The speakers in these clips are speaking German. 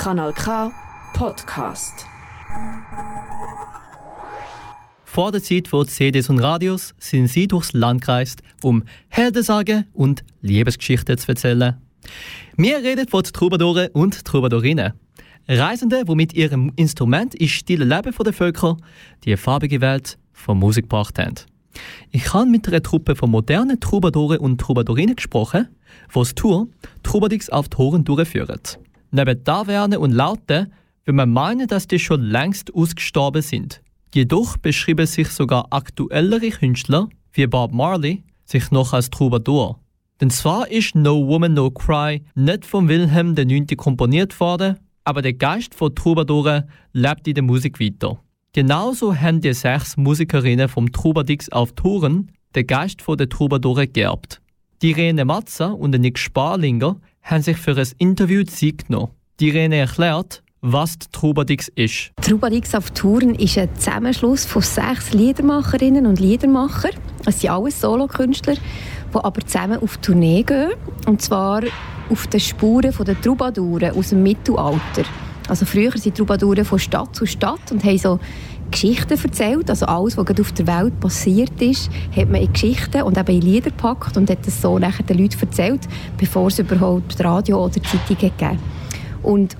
Kanal K Podcast. Vor der Zeit von CDs und Radios sind sie durchs Land gereist, um Heldensagen und Liebesgeschichten zu erzählen. Wir reden von Troubadouren und Troubadorinnen. Reisende, die mit ihrem Instrument ins stille Leben der Völker die farbige Welt von Musik gebracht haben. Ich habe mit einer Truppe von modernen Troubadouren und Troubadorinnen gesprochen, die das Tour Troubadix auf Toren durchführen. Neben Tavernen und Lauten will man meinen, dass die schon längst ausgestorben sind. Jedoch beschreiben sich sogar aktuellere Künstler wie Bob Marley sich noch als Troubadour. Denn zwar ist No Woman No Cry nicht von Wilhelm IX. komponiert worden, aber der Geist von Troubadouren lebt in der Musik weiter. Genauso haben die sechs Musikerinnen vom Troubadix auf Touren den Geist von der Troubadouren geerbt. Die Rene Matzer und der Nick Sparlinger haben sich für ein Interview Zeit genommen. Die Rene erklärt, was die Troubadix ist. Troubadix auf Touren ist ein Zusammenschluss von sechs Liedermacherinnen und Liedermacher. Es sind alles Solokünstler, die aber zusammen auf Tournee gehen. Und zwar auf den Spuren der Troubadouren aus dem Mittelalter. Also früher sind Troubadouren von Stadt zu Stadt und haben so Geschichten erzählt. Also alles, was auf der Welt passiert ist, hat man in Geschichten und eben in Lieder gepackt und hat das so nachher den Leuten erzählt, bevor es überhaupt Radio oder Zeitungen gegeben Und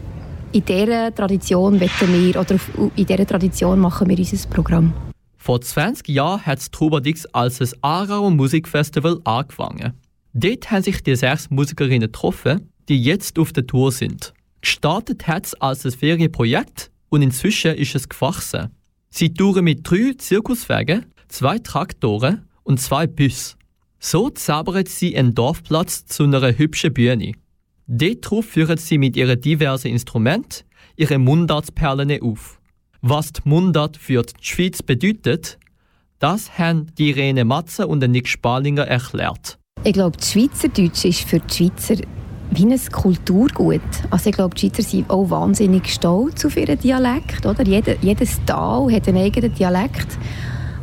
in dieser Tradition wir, oder in dieser Tradition machen wir unser Programm. Vor 20 Jahren hat das Trubadix als ein Aargauer Musikfestival angefangen. Dort haben sich die sechs Musikerinnen getroffen, die jetzt auf der Tour sind. Gestartet hat es als ein Ferienprojekt und inzwischen ist es gewachsen. Sie touren mit drei Zirkuswagen, zwei Traktoren und zwei Bussen. So zaubern sie einen Dorfplatz zu einer hübschen Bühne. Dort führen sie mit ihren diversen Instrumenten ihre Mundartperlen auf. Was die Mundart für die Schweiz bedeutet, das haben die Irene Matze und Nick Spalinger erklärt. Ich glaube, das Schweizerdeutsch ist für die Schweizer wie ein Kulturgut. Also ich glaube, die Schweizer sind auch wahnsinnig stolz auf ihren Dialekt. Oder? Jede, jedes Tal hat einen eigenen Dialekt.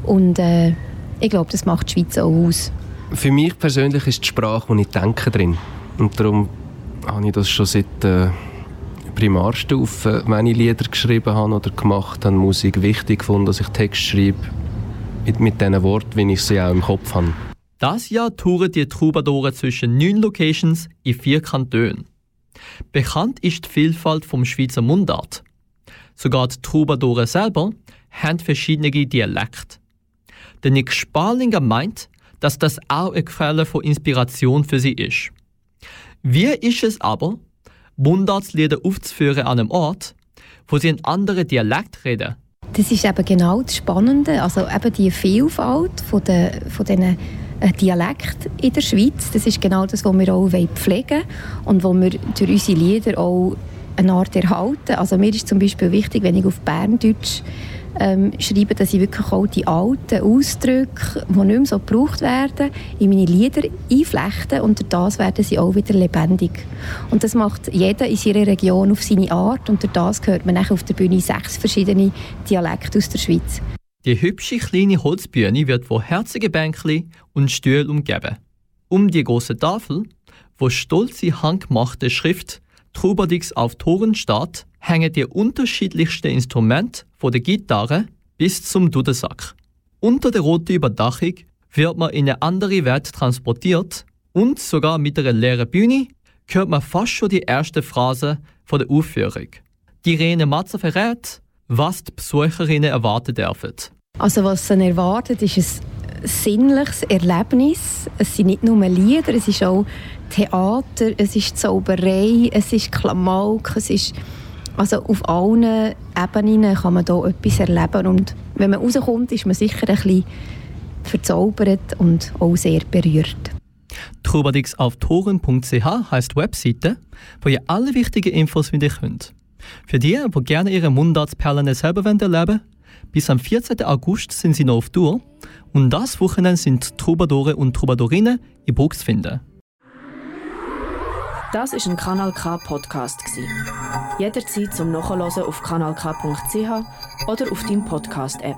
Und äh, ich glaube, das macht die Schweiz auch aus. Für mich persönlich ist die Sprache, die ich denke, drin. Und darum habe ich das schon seit der Primarstufe, wenn ich Lieder geschrieben habe oder gemacht habe, Musik wichtig gefunden, dass ich Text schreibe mit, mit diesen Worten, wie ich sie auch im Kopf habe. Das Jahr touren die Troubadouren zwischen neun Locations in vier Kantonen. Bekannt ist die Vielfalt vom Schweizer Mundart. Sogar die Troubadouren selber haben verschiedene Dialekte. Der Nick Sparlinger meint, dass das auch eine Quelle von Inspiration für sie ist. Wie ist es aber, Mundartslieder aufzuführen an einem Ort, wo sie einen anderen Dialekt reden? Das ist eben genau das Spannende, also eben die Vielfalt von, den, von diesen Dialekt in der Schweiz. Das ist genau das, was wir auch pflegen wollen und wo wir durch unsere Lieder auch eine Art erhalten. Also mir ist zum Beispiel wichtig, wenn ich auf Berndeutsch ähm, schreibe, dass ich wirklich auch die alten Ausdrücke, die nicht mehr so gebraucht werden, in meine Lieder einflechte und durch das werden sie auch wieder lebendig. Und das macht jeder in seiner Region auf seine Art und durch das hört man auf der Bühne sechs verschiedene Dialekte aus der Schweiz. Die hübsche kleine Holzbühne wird von herzigen Bänkchen und Stühlen umgeben. Um die große Tafel, wo stolze handgemachte Schrift Trubadix auf Toren steht, hängen die unterschiedlichsten Instrumente von der Gitarre bis zum Dudelsack. Unter der roten Überdachung wird man in eine andere Welt transportiert und sogar mit einer leeren Bühne hört man fast schon die erste Phrase von der Aufführung. Die Rene Matzer verrät, was die Besucherinnen erwarten dürfen. Also was sie erwartet, ist ein sinnliches Erlebnis. Es sind nicht nur Lieder, es ist auch Theater, es ist Zauberei, es ist Klamauk, es ist also auf allen Ebenen kann man hier etwas erleben und wenn man rauskommt, ist man sicher ein bisschen verzaubert und auch sehr berührt. Trubadix auf toren.ch heisst Webseite, wo ihr alle wichtigen Infos finden könnt. Für die, die gerne ihre Mundartsperlen selber erleben wollen, bis am 14. August sind sie noch auf Tour und das Wochenende sind Troubadoure und Troubadorinnen in Bruck finden. Das ist ein Kanal K Podcast Jederzeit zum Nachhören auf kanalk.ch oder auf deinem Podcast App.